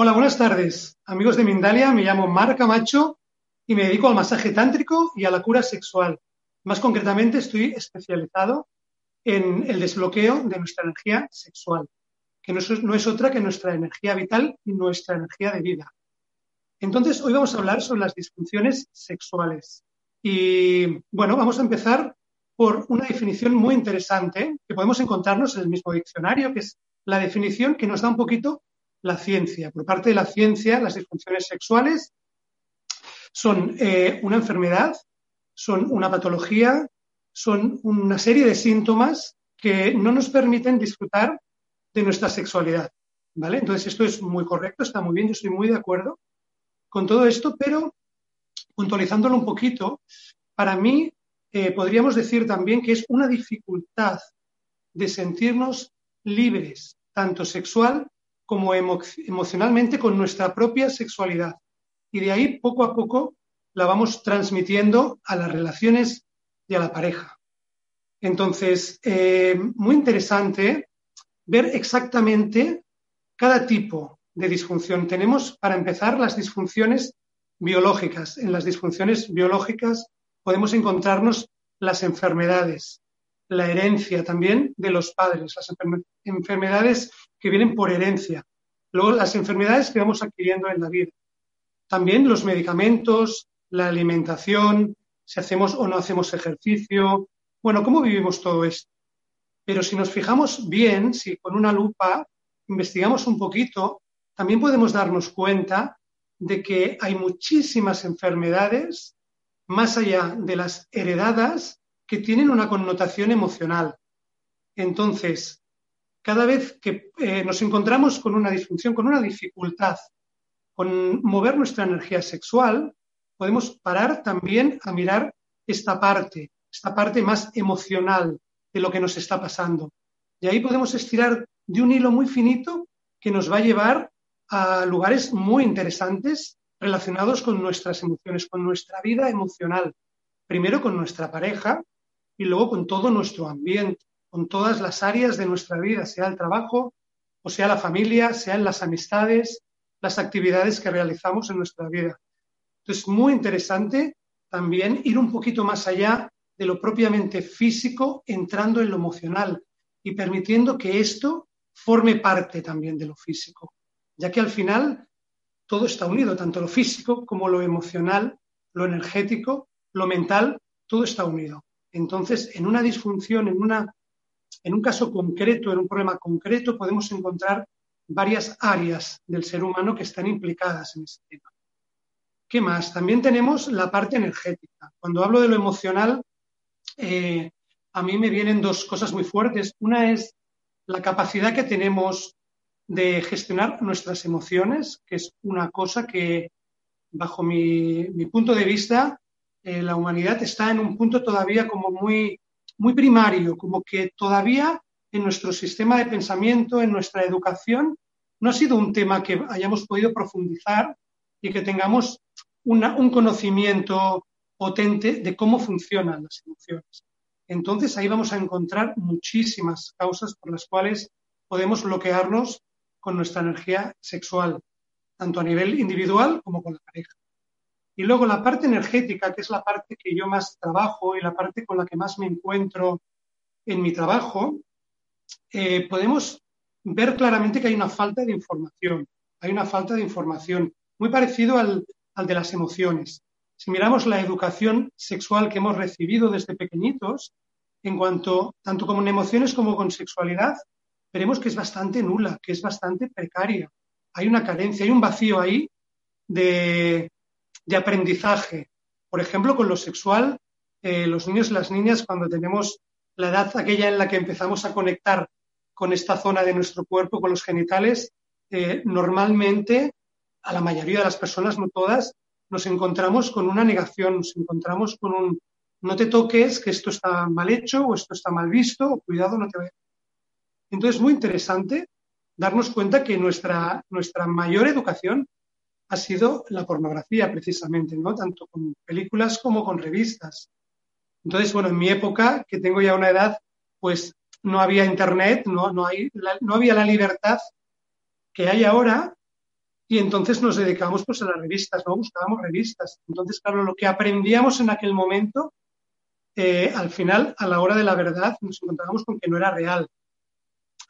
Hola, buenas tardes. Amigos de Mindalia, me llamo Mar Camacho y me dedico al masaje tántrico y a la cura sexual. Más concretamente, estoy especializado en el desbloqueo de nuestra energía sexual, que no es, no es otra que nuestra energía vital y nuestra energía de vida. Entonces, hoy vamos a hablar sobre las disfunciones sexuales. Y bueno, vamos a empezar por una definición muy interesante que podemos encontrarnos en el mismo diccionario, que es la definición que nos da un poquito la ciencia. Por parte de la ciencia, las disfunciones sexuales son eh, una enfermedad, son una patología, son una serie de síntomas que no nos permiten disfrutar de nuestra sexualidad. ¿Vale? Entonces, esto es muy correcto, está muy bien, yo estoy muy de acuerdo con todo esto, pero puntualizándolo un poquito, para mí eh, podríamos decir también que es una dificultad de sentirnos libres, tanto sexual como emo emocionalmente con nuestra propia sexualidad. Y de ahí, poco a poco, la vamos transmitiendo a las relaciones y a la pareja. Entonces, eh, muy interesante ver exactamente cada tipo de disfunción. Tenemos, para empezar, las disfunciones biológicas. En las disfunciones biológicas podemos encontrarnos las enfermedades, la herencia también de los padres, las enfermedades que vienen por herencia. Luego, las enfermedades que vamos adquiriendo en la vida. También los medicamentos, la alimentación, si hacemos o no hacemos ejercicio. Bueno, ¿cómo vivimos todo esto? Pero si nos fijamos bien, si con una lupa investigamos un poquito, también podemos darnos cuenta de que hay muchísimas enfermedades, más allá de las heredadas, que tienen una connotación emocional. Entonces, cada vez que eh, nos encontramos con una disfunción, con una dificultad, con mover nuestra energía sexual, podemos parar también a mirar esta parte, esta parte más emocional de lo que nos está pasando. Y ahí podemos estirar de un hilo muy finito que nos va a llevar a lugares muy interesantes relacionados con nuestras emociones, con nuestra vida emocional. Primero con nuestra pareja y luego con todo nuestro ambiente con todas las áreas de nuestra vida, sea el trabajo, o sea la familia, sean las amistades, las actividades que realizamos en nuestra vida. Entonces, muy interesante también ir un poquito más allá de lo propiamente físico, entrando en lo emocional y permitiendo que esto forme parte también de lo físico, ya que al final todo está unido, tanto lo físico como lo emocional, lo energético, lo mental, todo está unido. Entonces, en una disfunción, en una en un caso concreto, en un problema concreto, podemos encontrar varias áreas del ser humano que están implicadas en ese tema. ¿Qué más? También tenemos la parte energética. Cuando hablo de lo emocional, eh, a mí me vienen dos cosas muy fuertes. Una es la capacidad que tenemos de gestionar nuestras emociones, que es una cosa que, bajo mi, punto de vista, eh, la humanidad está en un punto todavía como muy muy primario, como que todavía en nuestro sistema de pensamiento, en nuestra educación, no ha sido un tema que hayamos podido profundizar y que tengamos un conocimiento potente de cómo funcionan las emociones. entonces ahí vamos a encontrar muchísimas causas por las cuales podemos bloquearnos con nuestra energía sexual, tanto a nivel individual como con la pareja. Y luego la parte energética, que es la parte que yo más trabajo y la parte con la que más me encuentro en mi trabajo, eh, podemos ver claramente que hay una falta de información. Hay una falta de información, muy parecido al, al de las emociones. Si miramos la educación sexual que hemos recibido desde pequeñitos, en cuanto, tanto como en emociones como con sexualidad, veremos que es bastante nula, que es bastante precaria. Hay una carencia, hay un vacío ahí de, de aprendizaje. Por ejemplo, con lo sexual, eh, los niños y las niñas, cuando tenemos la edad aquella en la que empezamos a conectar con esta zona de nuestro cuerpo, con los genitales, eh, normalmente a la mayoría de las personas, no todas, nos encontramos con una negación, nos encontramos con un no te toques, que esto está mal hecho o esto está mal visto, o cuidado, no te vayas. Entonces, es muy interesante darnos cuenta que nuestra, nuestra mayor educación ha sido la pornografía, precisamente, ¿no? Tanto con películas como con revistas. Entonces, bueno, en mi época, que tengo ya una edad, pues no había internet, no, no, hay, no había la libertad que hay ahora y entonces nos dedicamos pues a las revistas, ¿no? Buscábamos revistas. Entonces, claro, lo que aprendíamos en aquel momento, eh, al final, a la hora de la verdad, nos encontrábamos con que no era real.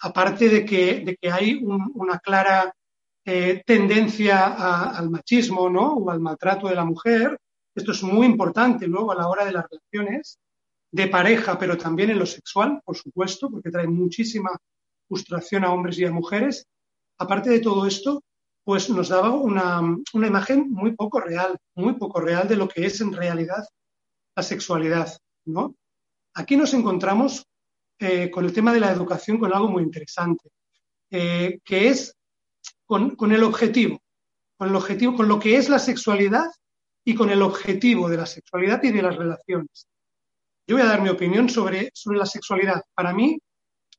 Aparte de que, de que hay una clara eh, tendencia al machismo, ¿no? O al maltrato de la mujer. Esto es muy importante luego a la hora de las relaciones de pareja, pero también en lo sexual, por supuesto, porque trae muchísima frustración a hombres y a mujeres. Aparte de todo esto, pues nos daba una, imagen muy poco real, muy poco real de lo que es en realidad la sexualidad, ¿no? Aquí nos encontramos eh, con el tema de la educación con algo muy interesante, eh, que es con, con, el objetivo, con el objetivo, con lo que es la sexualidad y con el objetivo de la sexualidad y de las relaciones. Yo voy a dar mi opinión sobre, sobre la sexualidad. Para mí,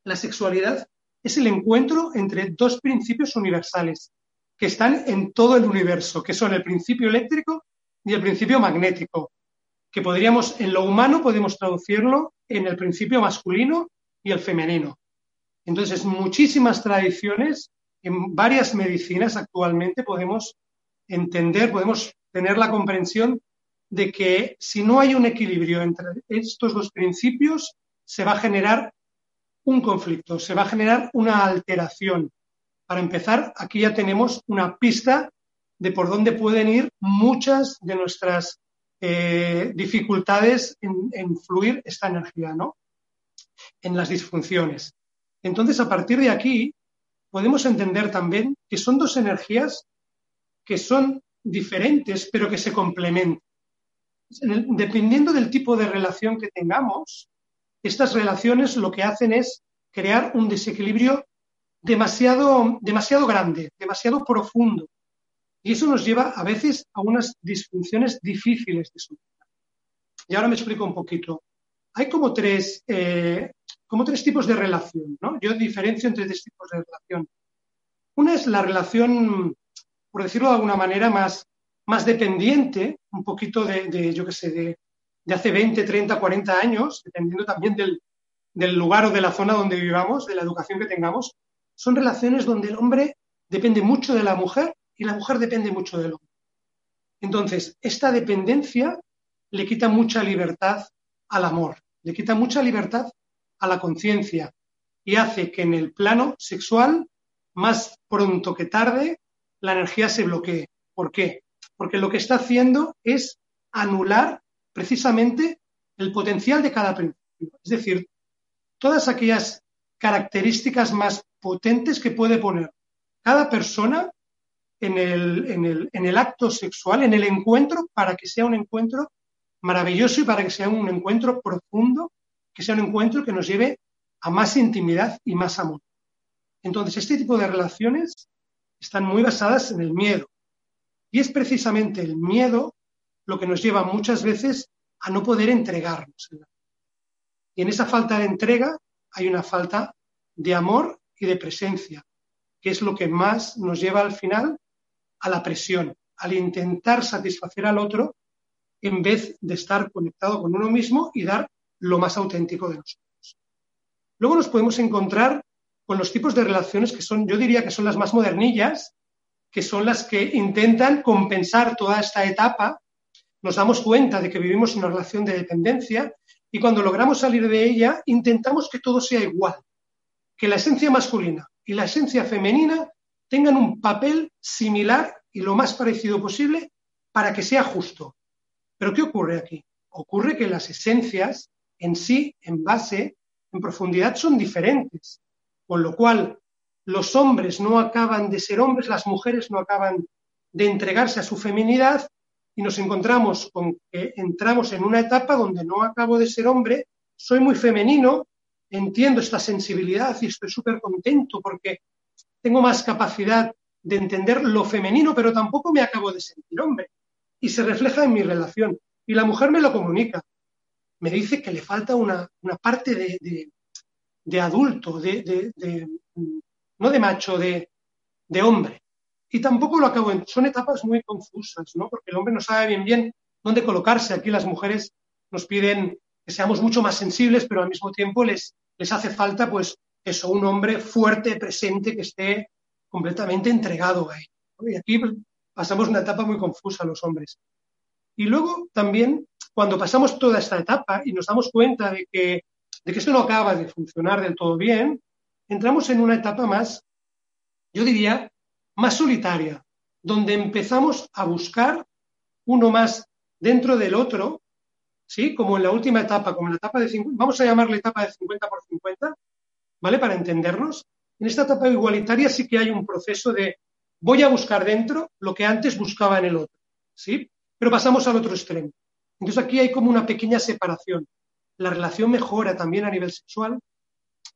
la sexualidad es el encuentro entre dos principios universales, que están en todo el universo, que son el principio eléctrico y el principio magnético, que podríamos, en lo humano, podemos traducirlo en el principio masculino y el femenino. Entonces, muchísimas tradiciones, en varias medicinas actualmente podemos entender, podemos tener la comprensión de que si no hay un equilibrio entre estos dos principios, se va a generar un conflicto, se va a generar una alteración para empezar, aquí ya tenemos una pista de por dónde pueden ir muchas de nuestras eh, dificultades en, fluir esta energía, ¿no? En las disfunciones. Entonces, a partir de aquí, podemos entender también que son dos energías que son diferentes, pero que se complementan. Dependiendo del tipo de relación que tengamos, estas relaciones lo que hacen es crear un desequilibrio demasiado, demasiado grande, demasiado profundo. Y eso nos lleva a veces a unas disfunciones difíciles de solucionar. Y ahora me explico un poquito. Hay como tres, eh, como tres tipos de relación, ¿no? Yo diferencio entre tres tipos de relación. Una es la relación, por decirlo de alguna manera, más, más dependiente, un poquito de, yo qué sé, de, hace 20, 30, 40 años, dependiendo también del, del lugar o de la zona donde vivamos, de la educación que tengamos, son relaciones donde el hombre depende mucho de la mujer y la mujer depende mucho del hombre. Entonces, esta dependencia le quita mucha libertad al amor, le quita mucha libertad a la conciencia y hace que en el plano sexual, más pronto que tarde, la energía se bloquee. ¿Por qué? Porque lo que está haciendo es anular precisamente el potencial de cada principio. Es decir, todas aquellas características más potentes que puede poner cada persona en el, en, el, en el, acto sexual, en el encuentro, para que sea un encuentro maravilloso y para que sea un encuentro profundo, que sea un encuentro que nos lleve a más intimidad y más amor. Entonces, este tipo de relaciones están muy basadas en el miedo. Y es precisamente el miedo lo que nos lleva muchas veces a no poder entregarnos. Y en esa falta de entrega hay una falta de amor y de presencia, que es lo que más nos lleva al final a la presión, al intentar satisfacer al otro en vez de estar conectado con uno mismo y dar lo más auténtico de nosotros. Luego nos podemos encontrar con los tipos de relaciones que son, yo diría que son las más modernillas, que son las que intentan compensar toda esta etapa. Nos damos cuenta de que vivimos una relación de dependencia y cuando logramos salir de ella intentamos que todo sea igual, que la esencia masculina y la esencia femenina tengan un papel similar y lo más parecido posible para que sea justo. Pero ¿qué ocurre aquí? Ocurre que las esencias en sí, en base, en profundidad, son diferentes, con lo cual los hombres no acaban de ser hombres, las mujeres no acaban de entregarse a su feminidad y nos encontramos con que entramos en una etapa donde no acabo de ser hombre, soy muy femenino, entiendo esta sensibilidad y estoy súper contento porque tengo más capacidad de entender lo femenino, pero tampoco me acabo de sentir hombre. Y se refleja en mi relación. Y la mujer me lo comunica. Me dice que le falta una, parte de, adulto, de, no de macho, de, hombre. Y tampoco lo acabo. En, son etapas muy confusas, ¿no? Porque el hombre no sabe bien bien dónde colocarse. Aquí las mujeres nos piden que seamos mucho más sensibles, pero al mismo tiempo les, les hace falta, pues, eso, un hombre fuerte, presente, que esté completamente entregado a él. Y aquí pasamos una etapa muy confusa los hombres. Y luego también, cuando pasamos toda esta etapa y nos damos cuenta de que, de que esto no acaba de funcionar del todo bien, entramos en una etapa más, yo diría, más solitaria, donde empezamos a buscar uno más dentro del otro, ¿sí? Como en la última etapa, como en la etapa de 50, vamos a llamarle etapa de 50 por 50, ¿vale? Para entendernos. En esta etapa igualitaria sí que hay un proceso de voy a buscar dentro lo que antes buscaba en el otro, ¿sí? Pero pasamos al otro extremo. Entonces aquí hay como una pequeña separación. La relación mejora también a nivel sexual,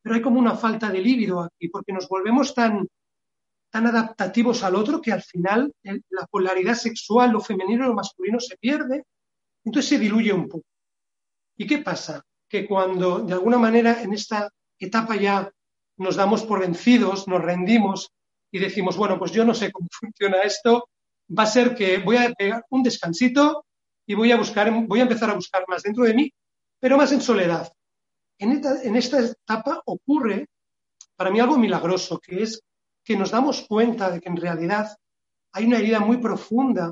pero hay como una falta de líbido aquí, porque nos volvemos tan, tan adaptativos al otro que al final la polaridad sexual, lo femenino y lo masculino se pierde, entonces se diluye un poco. ¿Y qué pasa? Que cuando de alguna manera en esta etapa ya nos damos por vencidos, nos rendimos y decimos, bueno, pues yo no sé cómo funciona esto, va a ser que voy a pegar un descansito y voy a buscar, voy a empezar a buscar más dentro de mí, pero más en soledad. En esta, en esta etapa ocurre para mí algo milagroso, que es que nos damos cuenta de que en realidad hay una herida muy profunda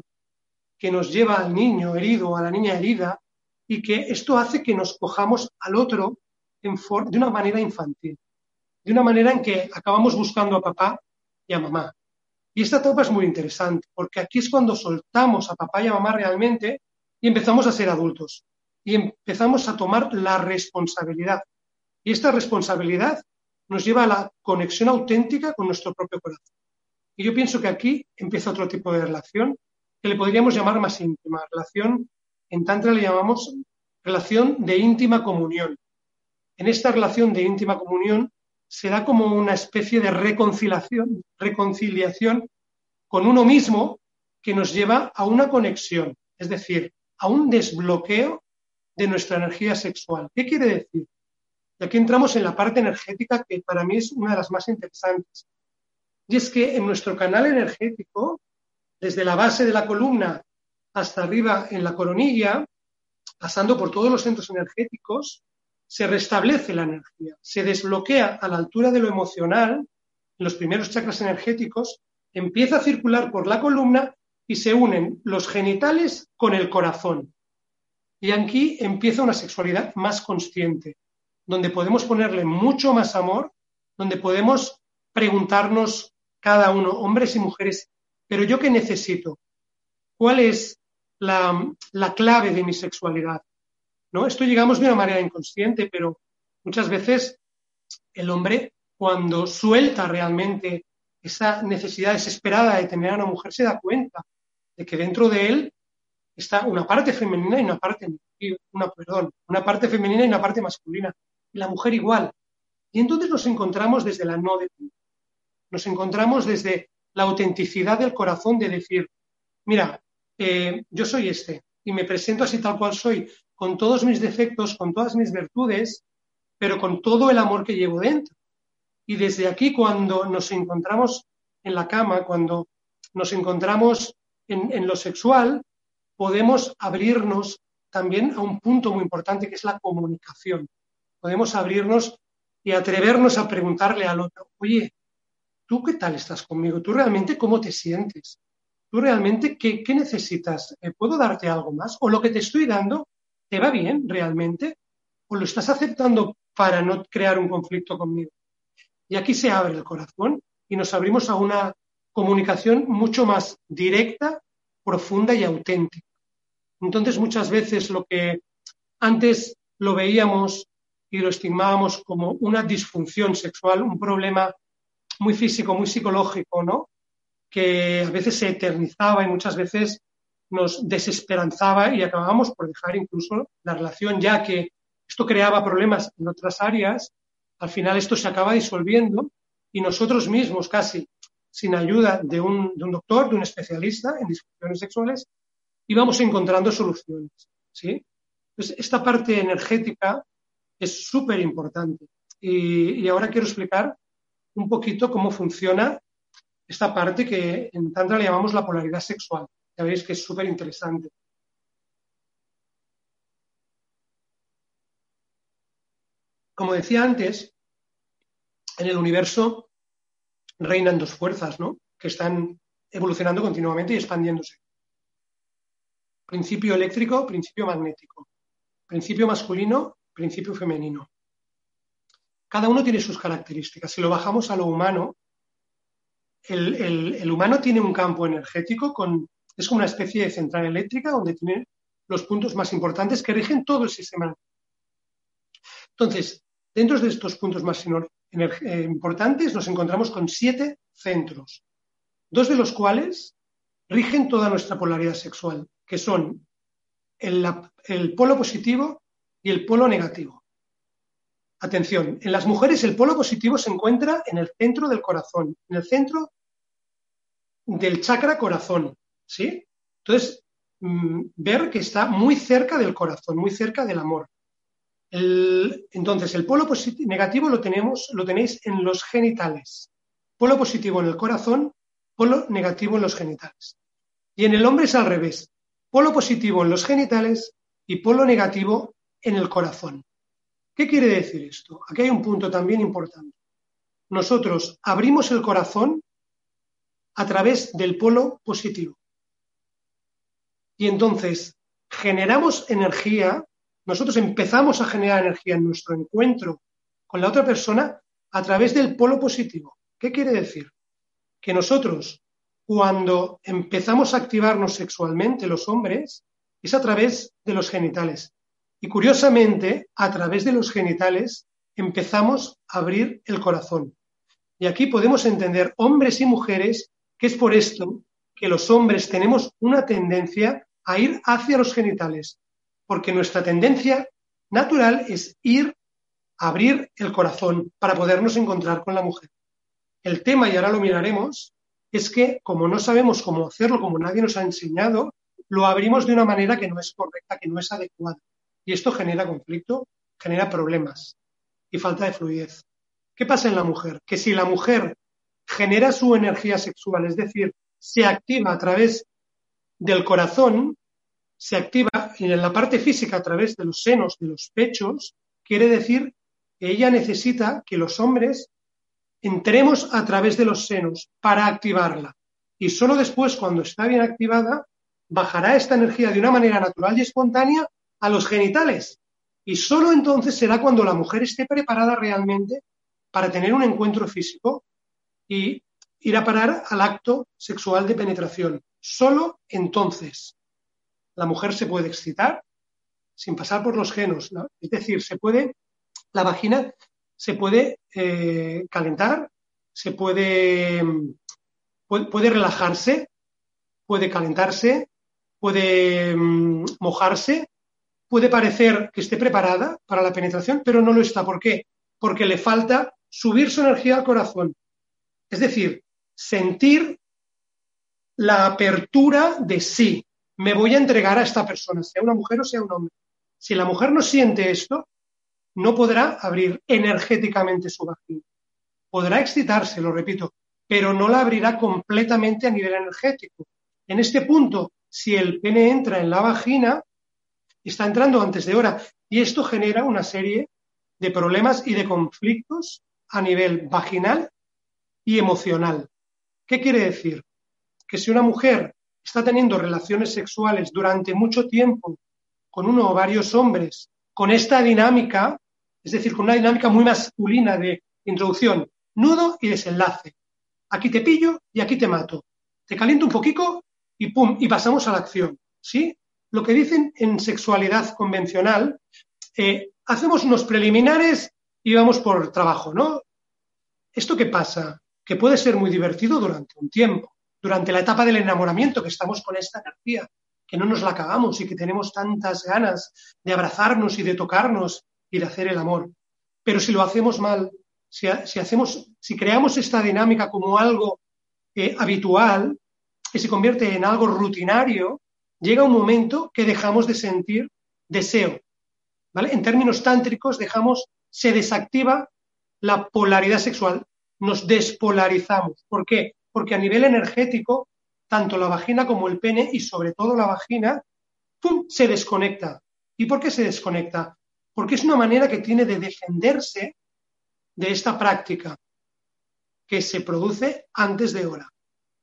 que nos lleva al niño herido, a la niña herida, y que esto hace que nos cojamos al otro de una manera infantil, de una manera en que acabamos buscando a papá y a mamá. Y esta etapa es muy interesante, porque aquí es cuando soltamos a papá y a mamá realmente y empezamos a ser adultos y empezamos a tomar la responsabilidad. Y esta responsabilidad nos lleva a la conexión auténtica con nuestro propio corazón. Y yo pienso que aquí empieza otro tipo de relación que le podríamos llamar más íntima. Relación, en Tantra le llamamos relación de íntima comunión en esta relación de íntima comunión se da como una especie de reconciliación, reconciliación con uno mismo que nos lleva a una conexión, es decir, a un desbloqueo de nuestra energía sexual. ¿Qué quiere decir? Y aquí entramos en la parte energética que para mí es una de las más interesantes. Y es que en nuestro canal energético, desde la base de la columna hasta arriba en la coronilla, pasando por todos los centros energéticos, se restablece la energía, se desbloquea a la altura de lo emocional, en los primeros chakras energéticos, empieza a circular por la columna y se unen los genitales con el corazón. Y aquí empieza una sexualidad más consciente, donde podemos ponerle mucho más amor, donde podemos preguntarnos cada uno, hombres y mujeres, pero yo qué necesito? ¿Cuál es la, la clave de mi sexualidad? ¿no? Esto llegamos de una manera inconsciente, pero muchas veces el hombre, cuando suelta realmente esa necesidad desesperada de tener a una mujer, se da cuenta de que dentro de él está una parte femenina y una parte, una, perdón, una parte femenina y una parte masculina. Y la mujer igual. Y entonces nos encontramos desde la no. Nos encontramos desde la autenticidad del corazón de decir, mira, eh, yo soy este y me presento así tal cual soy, con todos mis defectos, con todas mis virtudes, pero con todo el amor que llevo dentro. Y desde aquí, cuando nos encontramos en la cama, cuando nos encontramos en, lo sexual, podemos abrirnos también a un punto muy importante que es la comunicación. Podemos abrirnos y atrevernos a preguntarle al otro, oye, ¿tú qué tal estás conmigo? ¿Tú realmente cómo te sientes? ¿Tú realmente qué, necesitas? Eh, ¿Puedo darte algo más? ¿O lo que te estoy dando te va bien realmente? ¿O lo estás aceptando para no crear un conflicto conmigo? Y aquí se abre el corazón y nos abrimos a una comunicación mucho más directa, profunda y auténtica. Entonces, muchas veces lo que antes lo veíamos y lo estigmábamos como una disfunción sexual, un problema muy físico, muy psicológico, ¿no? Que a veces se eternizaba y muchas veces nos desesperanzaba y acabábamos por dejar incluso la relación, ya que esto creaba problemas en otras áreas, al final esto se acaba disolviendo y nosotros mismos casi sin ayuda de un, doctor, de un especialista en disfunciones sexuales, íbamos encontrando soluciones. ¿sí? Esta parte energética es súper importante. Y, y, ahora quiero explicar un poquito cómo funciona esta parte que en Tantra le llamamos la polaridad sexual. Ya veis que es súper interesante. Como decía antes, en el universo reinan dos fuerzas, ¿no? Que están evolucionando continuamente y expandiéndose. Principio eléctrico, principio magnético. Principio masculino, principio femenino cada uno tiene sus características. Si lo bajamos a lo humano, el, humano tiene un campo energético con, es como una especie de central eléctrica donde tiene los puntos más importantes que rigen todo el sistema. Entonces, dentro de estos puntos más importantes nos encontramos con siete centros, dos de los cuales rigen toda nuestra polaridad sexual, que son el polo positivo y el polo negativo. Atención, en las mujeres el polo positivo se encuentra en el centro del corazón, en el centro del chakra corazón, ¿sí? Entonces, mm, ver que está muy cerca del corazón, muy cerca del amor. Entonces, el polo negativo lo, tenemos, lo tenéis en los genitales. Polo positivo en el corazón, polo negativo en los genitales. Y en el hombre es al revés. Polo positivo en los genitales y polo negativo en el corazón. ¿Qué quiere decir esto? Aquí hay un punto también importante. Nosotros abrimos el corazón a través del polo positivo. Y entonces generamos energía, nosotros empezamos a generar energía en nuestro encuentro con la otra persona a través del polo positivo. ¿Qué quiere decir? Que nosotros, cuando empezamos a activarnos sexualmente los hombres, es a través de los genitales. Y curiosamente, a través de los genitales empezamos a abrir el corazón. Y aquí podemos entender, hombres y mujeres, que es por esto que los hombres tenemos una tendencia a ir hacia los genitales, porque nuestra tendencia natural es ir a abrir el corazón para podernos encontrar con la mujer. El tema, y ahora lo miraremos, es que como no sabemos cómo hacerlo, como nadie nos ha enseñado, lo abrimos de una manera que no es correcta, que no es adecuada. Y esto genera conflicto, genera problemas y falta de fluidez. ¿Qué pasa en la mujer? Que si la mujer genera su energía sexual, es decir, se activa a través del corazón, se activa en la parte física a través de los senos, de los pechos, quiere decir que ella necesita que los hombres entremos a través de los senos para activarla. Y solo después, cuando está bien activada, bajará esta energía de una manera natural y espontánea a los genitales. Y solo entonces será cuando la mujer esté preparada realmente para tener un encuentro físico y ir a parar al acto sexual de penetración. Solo entonces la mujer se puede excitar sin pasar por los genos. Es decir, se puede, la vagina se puede eh, calentar, se puede, puede, relajarse, puede calentarse, puede mm, mojarse puede parecer que esté preparada para la penetración, pero no lo está. ¿Por qué? Porque le falta subir su energía al corazón. Es decir, sentir la apertura de sí. Me voy a entregar a esta persona, sea una mujer o sea un hombre. Si la mujer no siente esto, no podrá abrir energéticamente su vagina. Podrá excitarse, lo repito, pero no la abrirá completamente a nivel energético. En este punto, si el pene entra en la vagina, está entrando antes de hora. Y esto genera una serie de problemas y de conflictos a nivel vaginal y emocional. ¿Qué quiere decir? Que si una mujer está teniendo relaciones sexuales durante mucho tiempo con uno o varios hombres, con esta dinámica, es decir, con una dinámica muy masculina de introducción, nudo y desenlace. Aquí te pillo y aquí te mato. Te caliento un poquito y pum, y pasamos a la acción. ¿Sí? Lo que dicen en sexualidad convencional, eh, hacemos unos preliminares y vamos por trabajo, ¿no? ¿Esto qué pasa? Que puede ser muy divertido durante un tiempo, durante la etapa del enamoramiento, que estamos con esta energía, que no nos la acabamos y que tenemos tantas ganas de abrazarnos y de tocarnos y de hacer el amor. Pero si lo hacemos mal, si, hacemos, si creamos esta dinámica como algo eh, habitual, que se convierte en algo rutinario, llega un momento que dejamos de sentir deseo. ¿vale? En términos tántricos, dejamos, se desactiva la polaridad sexual, nos despolarizamos. ¿Por qué? Porque a nivel energético, tanto la vagina como el pene y sobre todo la vagina, ¡pum!, se desconecta. ¿Y por qué se desconecta? Porque es una manera que tiene de defenderse de esta práctica que se produce antes de hora,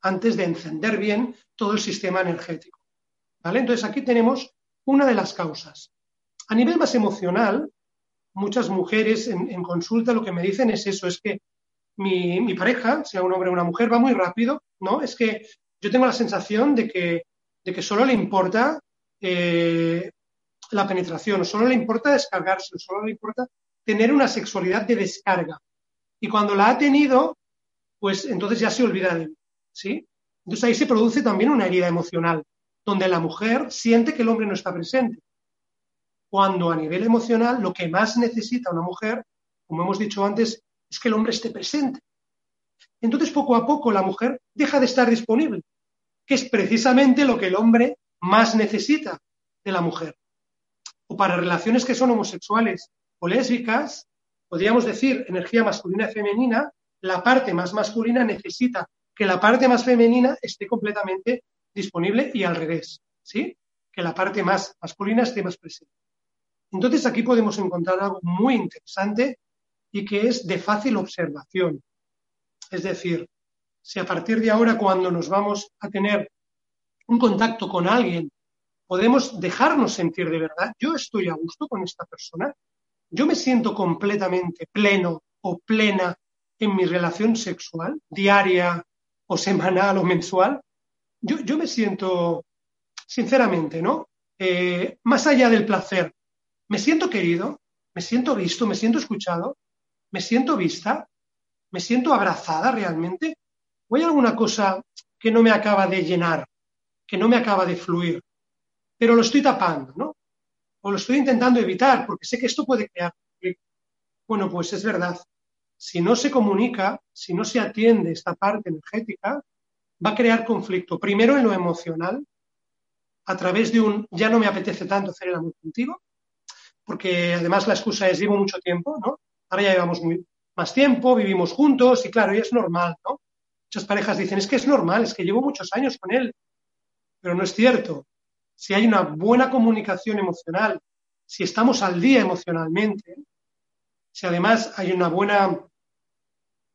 antes de encender bien todo el sistema energético. ¿Vale? Entonces aquí tenemos una de las causas. A nivel más emocional, muchas mujeres en, consulta lo que me dicen es eso, es que mi, pareja, sea un hombre o una mujer, va muy rápido, ¿no? Es que yo tengo la sensación de que, de que solo le importa eh, la penetración, solo le importa descargarse, solo le importa tener una sexualidad de descarga. Y cuando la ha tenido, pues entonces ya se olvida de mí, ¿sí? Entonces ahí se produce también una herida emocional, donde la mujer siente que el hombre no está presente cuando a nivel emocional lo que más necesita una mujer, como hemos dicho antes, es que el hombre esté presente. Entonces, poco a poco, la mujer deja de estar disponible, que es precisamente lo que el hombre más necesita de la mujer. O para relaciones que son homosexuales o lésbicas, podríamos decir energía masculina y femenina, la parte más masculina necesita que la parte más femenina esté completamente disponible y al revés, ¿sí? Que la parte más masculina esté más presente. Entonces aquí podemos encontrar algo muy interesante y que es de fácil observación. Es decir, si a partir de ahora cuando nos vamos a tener un contacto con alguien, podemos dejarnos sentir de verdad, yo estoy a gusto con esta persona, yo me siento completamente pleno o plena en mi relación sexual, diaria o semanal o mensual, yo, yo me siento, sinceramente, ¿no? Eh, más allá del placer, me siento querido, me siento visto, me siento escuchado, me siento vista, me siento abrazada realmente. ¿O hay alguna cosa que no me acaba de llenar, que no me acaba de fluir? Pero lo estoy tapando, ¿no? O lo estoy intentando evitar porque sé que esto puede crear Bueno, pues es verdad. Si no se comunica, si no se atiende esta parte energética, va a crear conflicto. Primero en lo emocional, a través de un ya no me apetece tanto hacer el amor contigo, porque además la excusa es llevo mucho tiempo, ¿no? Ahora ya llevamos más tiempo, vivimos juntos y claro, es normal, ¿no? Muchas parejas dicen, es que es normal, es que llevo muchos años con él, pero no es cierto. Si hay una buena comunicación emocional, si estamos al día emocionalmente, si además hay una buena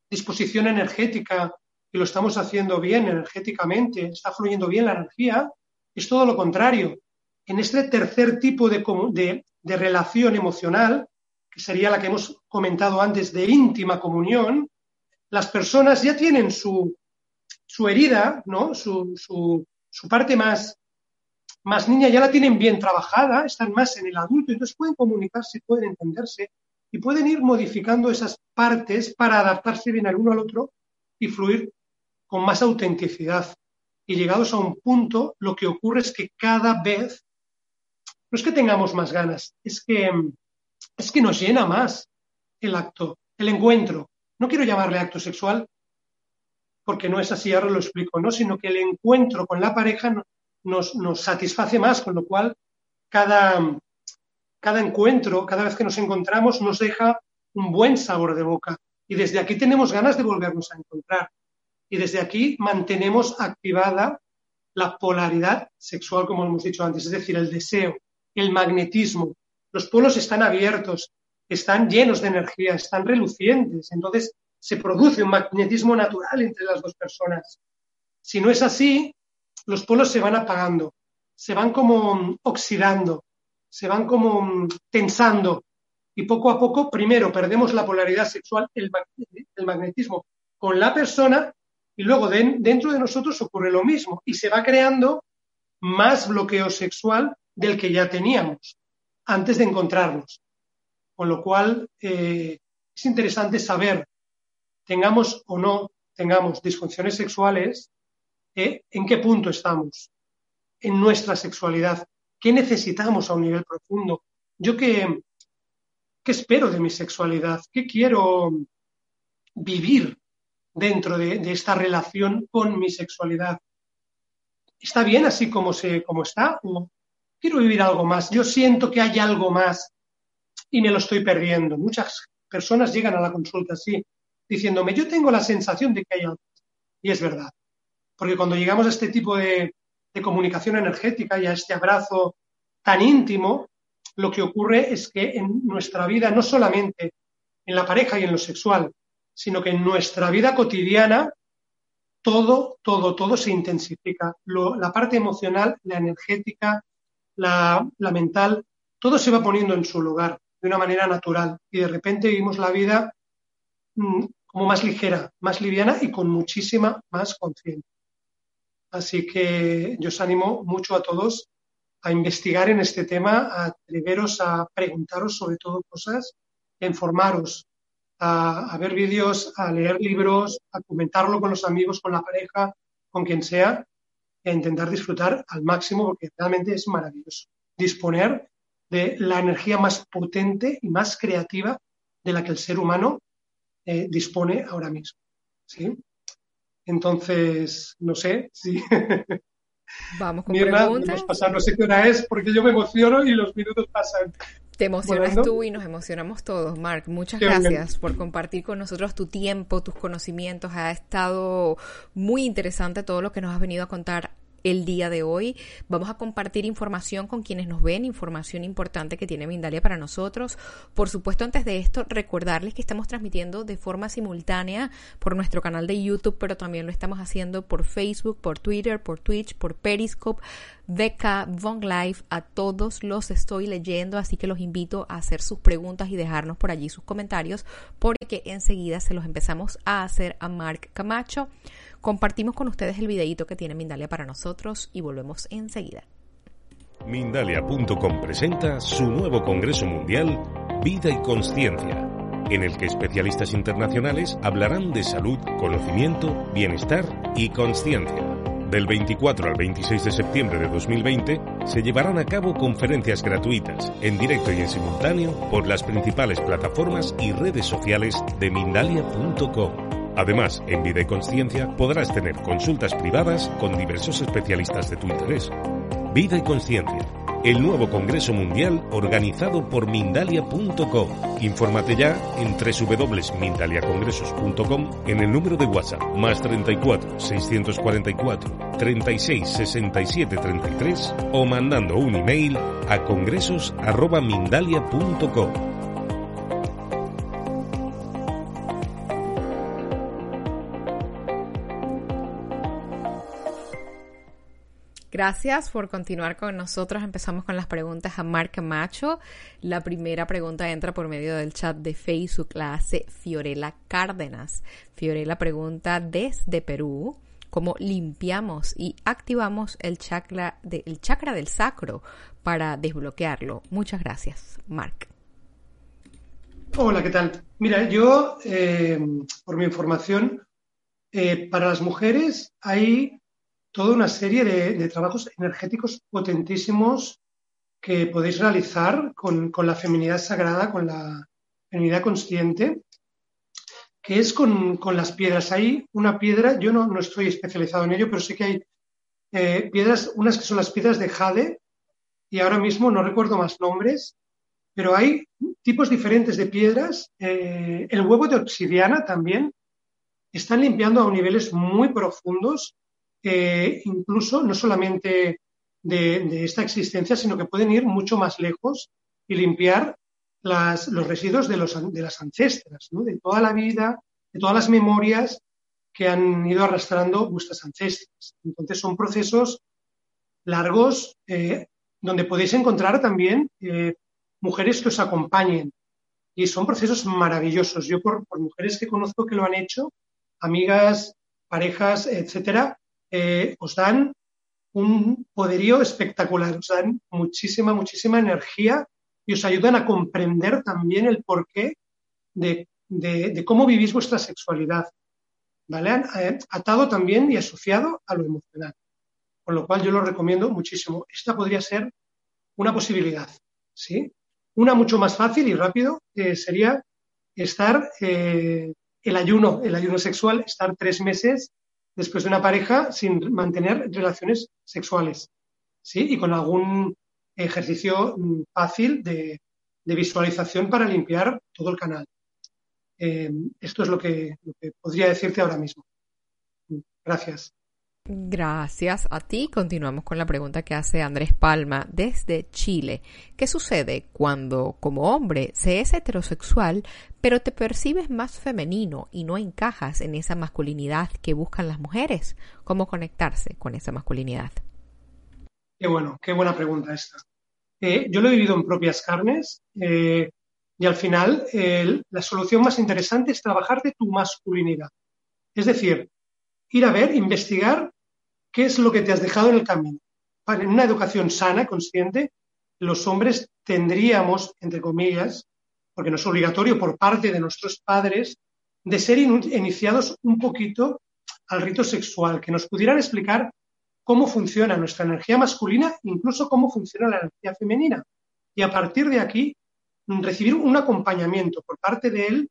disposición energética y lo estamos haciendo bien energéticamente, está fluyendo bien la energía, es todo lo contrario. En este tercer tipo de, de relación emocional, que sería la que hemos comentado antes de íntima comunión, las personas ya tienen su, su herida, ¿no? Su, su, parte más, más niña ya la tienen bien trabajada, están más en el adulto, entonces pueden comunicarse, pueden entenderse y pueden ir modificando esas partes para adaptarse bien al uno al otro y fluir con más autenticidad. Y llegados a un punto, lo que ocurre es que cada vez no es que tengamos más ganas, es que, es que nos llena más el acto, el encuentro. No quiero llamarle acto sexual porque no es así, ahora lo explico, ¿no? Sino que el encuentro con la pareja nos, satisface más, con lo cual cada encuentro, cada vez que nos encontramos, nos deja un buen sabor de boca. Y desde aquí tenemos ganas de volvernos a encontrar. Y desde aquí mantenemos activada la polaridad sexual, como hemos dicho antes, es decir, el deseo, el magnetismo. Los polos están abiertos, están llenos de energía, están relucientes. Entonces se produce un magnetismo natural entre las dos personas. Si no es así, los polos se van apagando, se van como oxidando, se van como tensando y poco a poco, primero perdemos la polaridad sexual, el, magnetismo con la persona y luego dentro de nosotros ocurre lo mismo y se va creando más bloqueo sexual del que ya teníamos antes de encontrarnos. Con lo cual, eh, es interesante saber, tengamos o no tengamos disfunciones sexuales, eh, en qué punto estamos en nuestra sexualidad, qué necesitamos a un nivel profundo. Yo qué, qué espero de mi sexualidad, qué quiero vivir dentro de, de esta relación con mi sexualidad. ¿Está bien así como, se, como está? ¿O quiero vivir algo más? Yo siento que hay algo más y me lo estoy perdiendo. Muchas personas llegan a la consulta así, diciéndome, yo tengo la sensación de que hay algo. Y es verdad. Porque cuando llegamos a este tipo de comunicación energética y a este abrazo tan íntimo, lo que ocurre es que en nuestra vida, no solamente en la pareja y en lo sexual, sino que en nuestra vida cotidiana, todo, todo, todo se intensifica. la parte emocional, la energética, la, mental, todo se va poniendo en su lugar de una manera natural y de repente vivimos la vida mm, como más ligera, más liviana y con muchísima más conciencia. Así que yo os animo mucho a todos a investigar en este tema, a atreveros a preguntaros sobre todo cosas, a informaros, a, a ver vídeos, a leer libros, a comentarlo con los amigos, con la pareja, con quien sea, e intentar disfrutar al máximo porque realmente es maravilloso disponer de la energía más potente y más creativa de la que el ser humano eh, dispone ahora mismo. ¿sí? Entonces, no sé si... Vamos con preguntas. Pasar, no sé qué hora es porque yo me emociono y los minutos pasan. Te emocionas tú y nos emocionamos todos, Mark. Muchas gracias por compartir con nosotros tu tiempo, tus conocimientos. Ha estado muy interesante todo lo que nos has venido a contar el día de hoy. Vamos a compartir información con quienes nos ven, información importante que tiene Mindalia para nosotros. Por supuesto, antes de esto, recordarles que estamos transmitiendo de forma simultánea por nuestro canal de YouTube, pero también lo estamos haciendo por Facebook, por Twitter, por Twitch, por Periscope. Beca, Von Life, a todos los estoy leyendo, así que los invito a hacer sus preguntas y dejarnos por allí sus comentarios, porque enseguida se los empezamos a hacer a Mark Camacho. Compartimos con ustedes el videíto que tiene Mindalia para nosotros y volvemos enseguida. Mindalia.com presenta su nuevo Congreso Mundial Vida y Conciencia, en el que especialistas internacionales hablarán de salud, conocimiento, bienestar y conciencia. Del 24 al 26 de septiembre de 2020 se llevarán a cabo conferencias gratuitas, en directo y en simultáneo, por las principales plataformas y redes sociales de Mindalia.com. Además, en Vida y Conciencia podrás tener consultas privadas con diversos especialistas de tu interés. Vida y Conciencia, el nuevo Congreso Mundial organizado por Mindalia.com. Infórmate ya en www.mindaliacongresos.com en el número de WhatsApp más 34 644 36 67 33 o mandando un email a congresos@mindalia.com. Gracias por continuar con nosotros. Empezamos con las preguntas a Mark Macho. La primera pregunta entra por medio del chat de Facebook, la hace Fiorella Cárdenas. Fiorella pregunta desde Perú cómo limpiamos y activamos el chakra, chakra del sacro para desbloquearlo. Muchas gracias, Mark. Hola, ¿qué tal? Mira, yo, eh, por mi información, eh, para las mujeres hay toda una serie de, trabajos energéticos potentísimos que podéis realizar con, la feminidad sagrada, con la feminidad consciente, que es con, las piedras. Hay una piedra, yo no, estoy especializado en ello, pero sé que hay eh, piedras, unas que son las piedras de jade, y ahora mismo no recuerdo más nombres, pero hay tipos diferentes de piedras. Eh, el huevo de obsidiana también están limpiando a niveles muy profundos incluso no solamente de, esta existencia, sino que pueden ir mucho más lejos y limpiar los residuos de, los, de las ancestras, de toda la vida, de todas las memorias que han ido arrastrando vuestras ancestras. Entonces son procesos largos eh, donde podéis encontrar también eh, mujeres que os acompañen. Y son procesos maravillosos. Yo por, mujeres que conozco que lo han hecho, amigas, parejas, etcétera, os dan un poderío espectacular, os dan muchísima, muchísima energía y os ayudan a comprender también el porqué de, de cómo vivís vuestra sexualidad, ¿vale? Eh, atado también y asociado a lo emocional. Con lo cual yo lo recomiendo muchísimo. Esta podría ser una posibilidad, ¿sí? Una mucho más fácil y rápido eh, sería estar eh, el ayuno, el ayuno sexual, estar tres meses después de una pareja sin mantener relaciones sexuales, ¿sí? Y con algún ejercicio mm, fácil de visualización para limpiar todo el canal. Eh, esto es lo que, podría decirte ahora mismo. Gracias. Gracias a ti. Continuamos con la pregunta que hace Andrés Palma desde Chile. ¿Qué sucede cuando como hombre se es heterosexual, pero te percibes más femenino y no encajas en esa masculinidad que buscan las mujeres? ¿Cómo conectarse con esa masculinidad? Qué bueno, qué buena pregunta esta. Eh, yo lo he vivido en propias carnes. Eh, y al final, la solución más interesante es trabajar de tu masculinidad. Es decir, ir a ver, investigar qué es lo que te has dejado en el camino. En una educación sana, consciente, los hombres tendríamos, entre comillas, porque no es obligatorio por parte de nuestros padres, de ser iniciados un poquito al rito sexual, que nos pudieran explicar cómo funciona nuestra energía masculina, incluso cómo funciona la energía femenina. Y a partir de aquí, recibir un acompañamiento por parte de él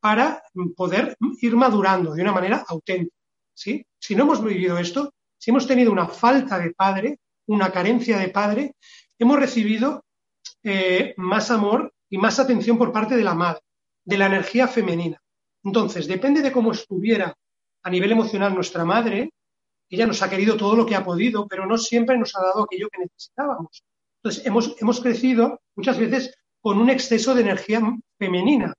para poder ir madurando de una manera auténtica. Si no hemos vivido esto, si hemos tenido una falta de padre, una carencia de padre, hemos recibido eh, más amor y más atención por parte de la madre, de la energía femenina. Entonces, depende de cómo estuviera a nivel emocional nuestra madre, ella nos ha querido todo lo que ha podido, pero no siempre nos ha dado aquello que necesitábamos. Entonces, hemos, hemos crecido muchas veces con un exceso de energía femenina.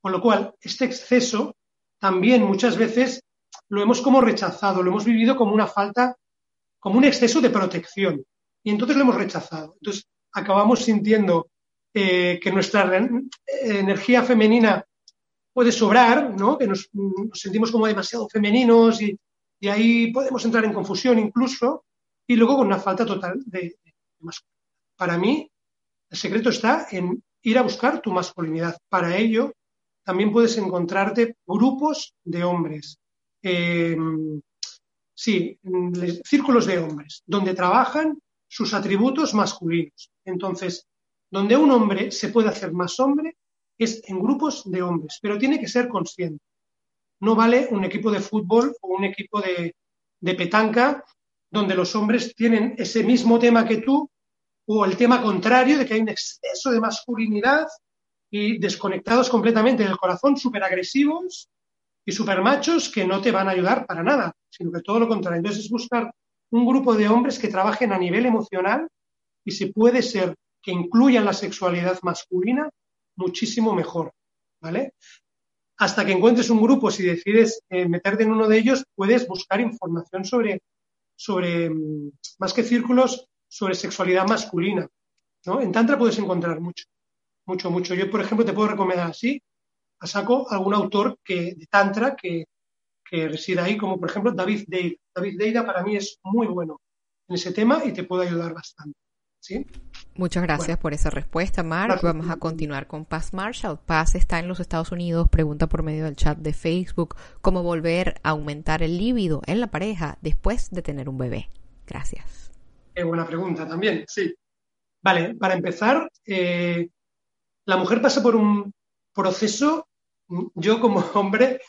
Con lo cual, este exceso también muchas veces lo hemos como rechazado, lo hemos vivido como una falta, como un exceso de protección. Y entonces lo hemos rechazado. Entonces, acabamos sintiendo eh, que nuestra energía femenina puede sobrar, ¿no? que nos, sentimos como demasiado femeninos y, ahí podemos entrar en confusión incluso, y luego con una falta total de, de masculinidad. Para mí, el secreto está en ir a buscar tu masculinidad. Para ello, también puedes encontrarte grupos de hombres. Eh, sí, círculos de hombres, donde trabajan sus atributos masculinos. Entonces, donde un hombre se puede hacer más hombre es en grupos de hombres, pero tiene que ser consciente. No vale un equipo de fútbol o un equipo de, de petanca donde los hombres tienen ese mismo tema que tú, o el tema contrario de que hay un exceso de masculinidad y desconectados completamente del corazón, súper agresivos y súper machos que no te van a ayudar para nada, sino que todo lo contrario. Entonces es buscar un grupo de hombres que trabajen a nivel emocional y si puede ser que incluyan la sexualidad masculina, muchísimo mejor, ¿vale? Hasta que encuentres un grupo, si decides eh, meterte en uno de ellos, puedes buscar información sobre, sobre mm, más que círculos, sobre sexualidad masculina. ¿no? En Tantra puedes encontrar mucho, mucho, mucho. Yo, por ejemplo, te puedo recomendar así, a saco algún autor que, de Tantra que, que reside ahí, como por ejemplo David Deida. David Deida para mí es muy bueno en ese tema y te puede ayudar bastante. ¿sí? Muchas gracias por esa respuesta, Mark. Vamos a continuar con Paz Marshall. Paz está en los Estados Unidos, pregunta por medio del chat de Facebook cómo volver a aumentar el líbido en la pareja después de tener un bebé. Gracias. Qué buena pregunta también, sí. Vale, para empezar, eh, la mujer pasa por un proceso, yo como hombre,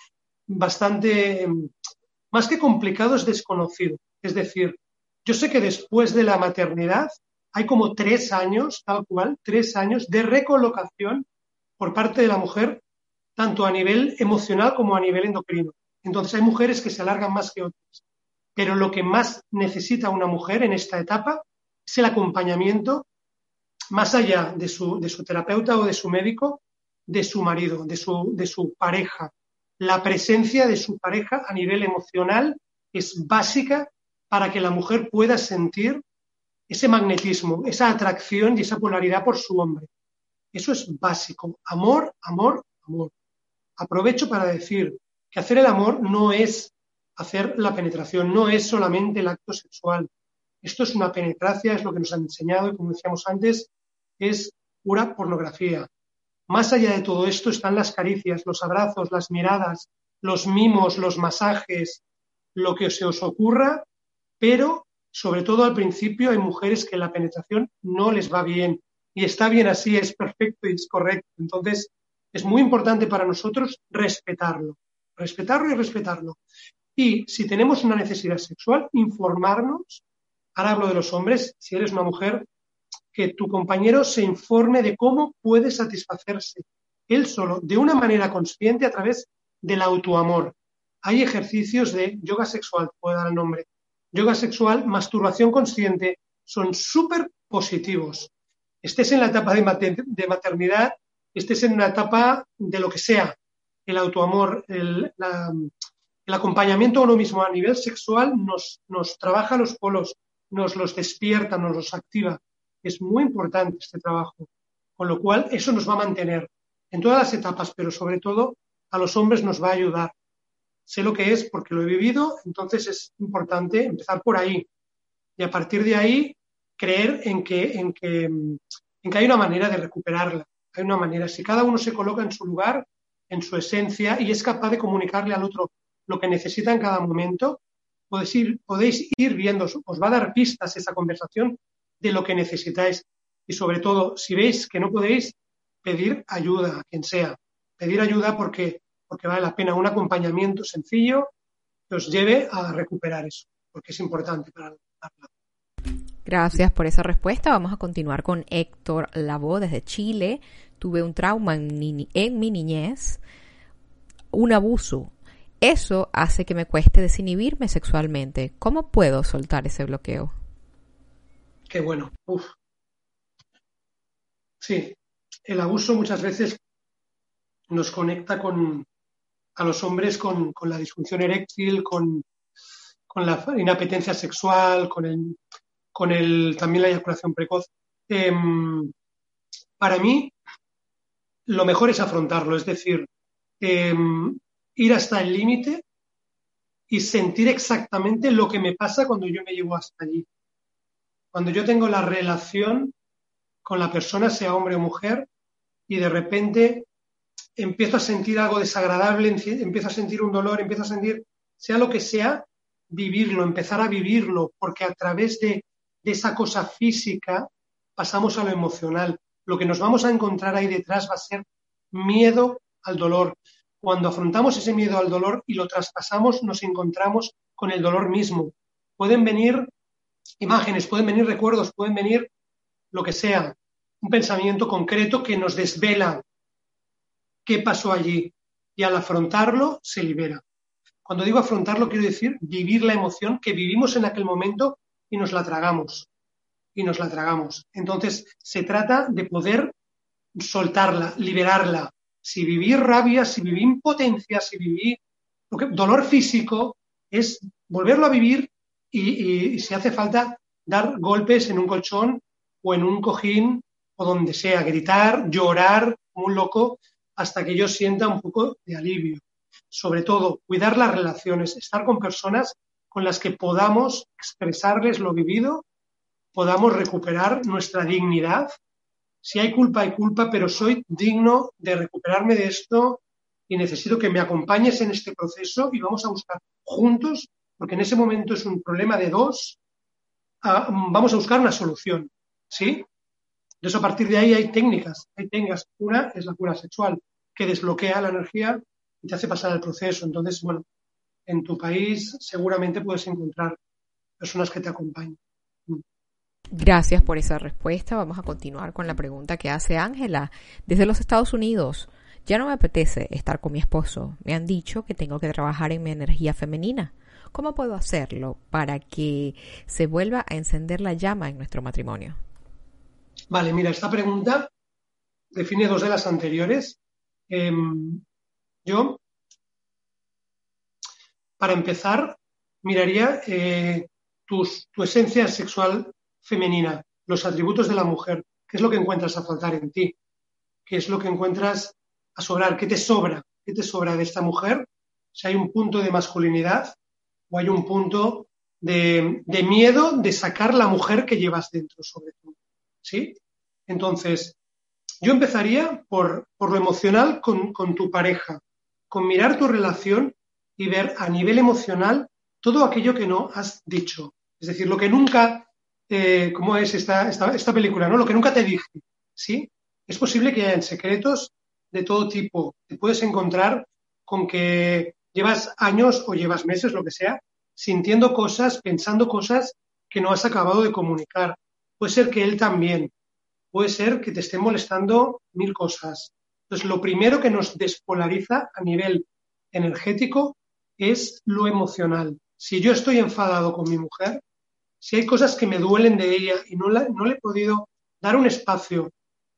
bastante, más que complicado, es desconocido. Es decir, yo sé que después de la maternidad hay como tres años, tal cual, tres años de recolocación por parte de la mujer, tanto a nivel emocional como a nivel endocrino. Entonces hay mujeres que se alargan más que otras. Pero lo que más necesita una mujer en esta etapa es el acompañamiento más allá de su, de su terapeuta o de su médico, de su marido, de su, de su pareja. La presencia de su pareja a nivel emocional es básica para que la mujer pueda sentir ese magnetismo, esa atracción y esa polaridad por su hombre. Eso es básico. Amor, amor, amor. Aprovecho para decir que hacer el amor no es hacer la penetración, no es solamente el acto sexual. Esto es una penetración, es lo que nos han enseñado y como decíamos antes, es pura pornografía. Más allá de todo esto están las caricias, los abrazos, las miradas, los mimos, los masajes, lo que se os ocurra, pero sobre todo al principio hay mujeres que la penetración no les va bien y está bien así, es perfecto y es correcto. Entonces, es muy importante para nosotros respetarlo, respetarlo y respetarlo. Y si tenemos una necesidad sexual, informarnos. Ahora hablo de los hombres, si eres una mujer, que tu compañero se informe de cómo puede satisfacerse él solo, de una manera consciente a través del autoamor. Hay ejercicios de yoga sexual, puedo dar el nombre. Yoga sexual, masturbación consciente, son súper positivos. Estés en la etapa de, maternidad, estés en una etapa de lo que sea, el autoamor, el, acompañamiento a uno mismo a nivel sexual nos, nos trabaja los polos, nos los despierta, nos los activa. Es muy importante este trabajo. Con lo cual, eso nos va a mantener en todas las etapas, pero sobre todo a los hombres nos va a ayudar. Sé lo que es porque lo he vivido, entonces es importante empezar por ahí. Y a partir de ahí, creer en que, en que, en que hay una manera de recuperarla. Hay una manera. Si cada uno se coloca en su lugar, en su esencia, y es capaz de comunicarle al otro lo que necesita en cada momento, podéis ir, podéis ir viendo, os va a dar pistas esa conversación de lo que necesitáis. Y sobre todo, si veis que no podéis, pedir ayuda a quien sea. Pedir ayuda porque, porque vale la pena un acompañamiento sencillo que os lleve a recuperar eso, porque es importante para la Gracias por esa respuesta. Vamos a continuar con Héctor Labo desde Chile. Tuve un trauma en en mi niñez, un abuso. Eso hace que me cueste desinhibirme sexualmente. ¿Cómo puedo soltar ese bloqueo? Qué bueno. Sí, el abuso muchas veces nos conecta con, a los hombres con, la disfunción eréctil, con, la inapetencia sexual, con, el, también la eyaculación precoz. Em, para mí, lo mejor es afrontarlo, es decir, em, ir hasta el límite y sentir exactamente lo que me pasa cuando yo me llevo hasta allí. Cuando yo tengo la relación con la persona, sea hombre o mujer, y de repente empiezo a sentir algo desagradable, empiezo a sentir un dolor, empiezo a sentir, sea lo que sea, vivirlo, empezar a vivirlo, porque a través de, esa cosa física pasamos a lo emocional. Lo que nos vamos a encontrar ahí detrás va a ser miedo al dolor. Cuando afrontamos ese miedo al dolor y lo traspasamos, nos encontramos con el dolor mismo. Pueden venir imágenes, pueden venir recuerdos, pueden venir lo que sea, un pensamiento concreto que nos desvela qué pasó allí y al afrontarlo se libera. Cuando digo afrontarlo quiero decir vivir la emoción que vivimos en aquel momento y nos la tragamos. Y nos la tragamos. Entonces se trata de poder soltarla, liberarla. Si viví rabia, si viví impotencia, si viví dolor físico, es volverlo a vivir y, si hace falta dar golpes en un colchón o en un cojín o donde sea, gritar, llorar como un loco hasta que yo sienta un poco de alivio. Sobre todo, cuidar las relaciones, estar con personas con las que podamos expresarles lo vivido, podamos recuperar nuestra dignidad. Si hay culpa, hay culpa, pero soy digno de recuperarme de esto y necesito que me acompañes en este proceso y vamos a buscar juntos porque en ese momento es un problema de dos, vamos a buscar una solución, ¿sí? Entonces, a partir de ahí hay técnicas, hay técnicas. Una es la cura sexual, que desbloquea la energía y te hace pasar el proceso. Entonces, bueno, en tu país seguramente puedes encontrar personas que te acompañen. Gracias por esa respuesta. Vamos a continuar con la pregunta que hace Ángela desde los Estados Unidos. Ya no me apetece estar con mi esposo. Me han dicho que tengo que trabajar en mi energía femenina ¿Cómo puedo hacerlo para que se vuelva a encender la llama en nuestro matrimonio? Vale, mira, esta pregunta define dos de las anteriores. Em, yo, para empezar, miraría eh, tu esencia sexual femenina, los atributos de la mujer, qué es lo que encuentras a faltar en ti, qué es lo que encuentras a sobrar, qué te sobra, qué te sobra de esta mujer, si hay un punto de masculinidad o hay un punto de, miedo de sacar la mujer que llevas dentro, sobre todo. ¿Sí? Entonces, yo empezaría por, lo emocional con, tu pareja, con mirar tu relación y ver a nivel emocional todo aquello que no has dicho. Es decir, lo que nunca, eh, ¿cómo es esta, esta, película? ¿no? Lo que nunca te dije. ¿sí? Es posible que hayan secretos de todo tipo. Te puedes encontrar con que llevas años o llevas meses, lo que sea, sintiendo cosas, pensando cosas que no has acabado de comunicar. Puede ser que él también. Puede ser que te esté molestando mil cosas. Entonces, lo primero que nos despolariza a nivel energético es lo emocional. Si yo estoy enfadado con mi mujer, si hay cosas que me duelen de ella y no, no le he podido dar un espacio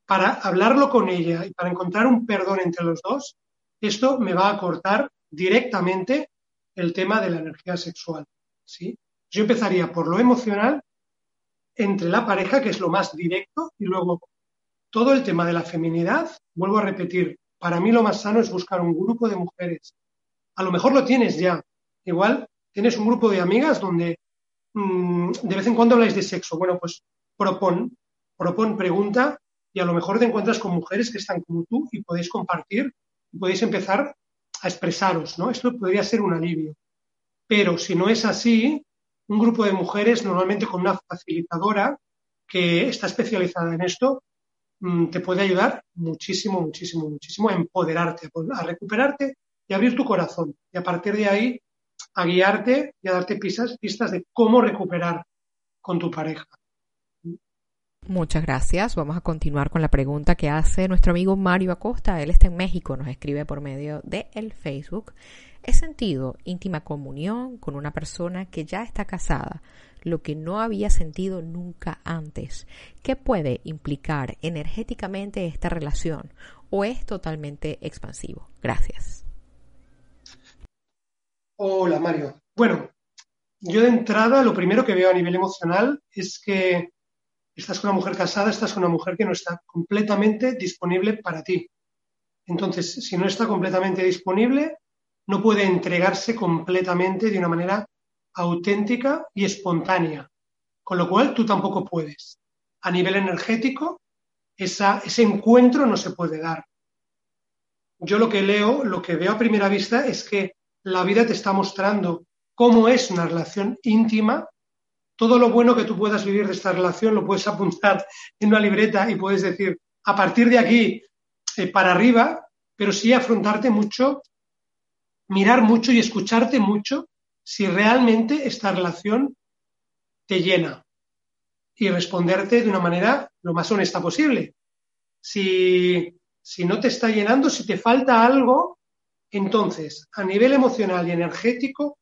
para hablarlo con ella y para encontrar un perdón entre los dos, esto me va a cortar directamente el tema de la energía sexual. ¿sí? Yo empezaría por lo emocional entre la pareja, que es lo más directo, y luego todo el tema de la feminidad, vuelvo a repetir, para mí lo más sano es buscar un grupo de mujeres. A lo mejor lo tienes ya. Igual tienes un grupo de amigas donde mm, de vez en cuando habláis de sexo. Bueno, pues propon, propon, pregunta y a lo mejor te encuentras con mujeres que están como tú y podéis compartir y podéis empezar a expresaros, ¿no? Esto podría ser un alivio. Pero si no es así, un grupo de mujeres, normalmente con una facilitadora que está especializada en esto, mm, te puede ayudar muchísimo, muchísimo, muchísimo a empoderarte, a recuperarte y abrir tu corazón. Y a partir de ahí a guiarte y a darte pistas, pistas de cómo recuperar con tu pareja. Muchas gracias. Vamos a continuar con la pregunta que hace nuestro amigo Mario Acosta. Él está en México, nos escribe por medio de el Facebook. He sentido íntima comunión con una persona que ya está casada, lo que no había sentido nunca antes. ¿Qué puede implicar energéticamente esta relación o es totalmente expansivo? Gracias. Hola, Mario. Bueno, yo de entrada lo primero que veo a nivel emocional es que estás con una mujer casada, estás con una mujer que no está completamente disponible para ti. Entonces, si no está completamente disponible, no puede entregarse completamente de una manera auténtica y espontánea, con lo cual tú tampoco puedes. A nivel energético, ese encuentro no se puede dar. Yo lo que leo, lo que veo a primera vista es que la vida te está mostrando cómo es una relación íntima. Todo lo bueno que tú puedas vivir de esta relación lo puedes apuntar en una libreta y puedes decir, a partir de aquí eh, para arriba, pero sí afrontarte mucho, mirar mucho y escucharte mucho si realmente esta relación te llena y responderte de una manera lo más honesta posible. Si, si no te está llenando, si te falta algo, entonces, a nivel emocional y energético,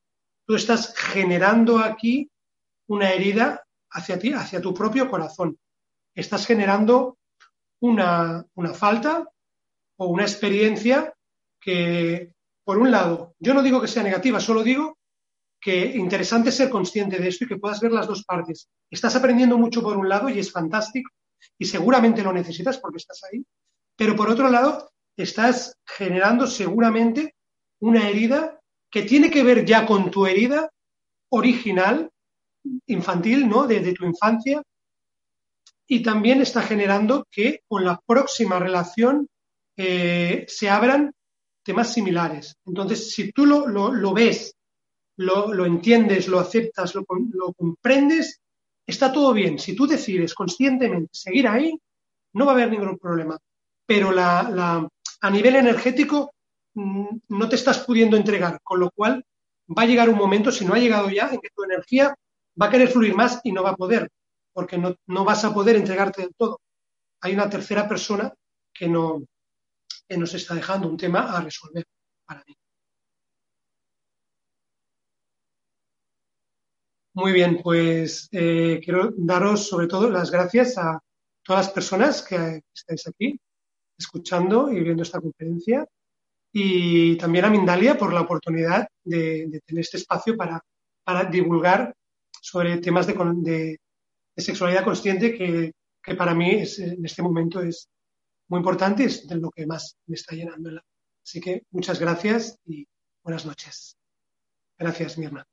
tú estás generando aquí una herida hacia ti, hacia tu propio corazón. Estás generando una, falta o una experiencia que, por un lado, yo no digo que sea negativa, solo digo que interesante ser consciente de esto y que puedas ver las dos partes. Estás aprendiendo mucho por un lado y es fantástico y seguramente lo necesitas porque estás ahí, pero por otro lado, estás generando seguramente una herida que tiene que ver ya con tu herida original, infantil, ¿no? De, tu infancia, y también está generando que con la próxima relación eh, se abran temas similares. Entonces, si tú lo, lo, ves, lo, lo, entiendes, lo aceptas, lo, lo comprendes, está todo bien. Si tú decides conscientemente seguir ahí, no va a haber ningún problema. Pero la, la, a nivel energético mm, no te estás pudiendo entregar, con lo cual va a llegar un momento, si no ha llegado ya, en que tu energía va a querer fluir más y no va a poder, porque no, no vas a poder entregarte del todo. Hay una tercera persona que, no, que nos está dejando un tema a resolver para mí. Muy bien, pues eh, quiero daros sobre todo las gracias a todas las personas que estáis aquí escuchando y viendo esta conferencia y también a Mindalia por la oportunidad de, tener este espacio para, para, divulgar sobre temas de, sexualidad consciente que, que, para mí es, en este momento es muy importante es de lo que más me está llenando. Así que muchas gracias y buenas noches. Gracias, Mirna.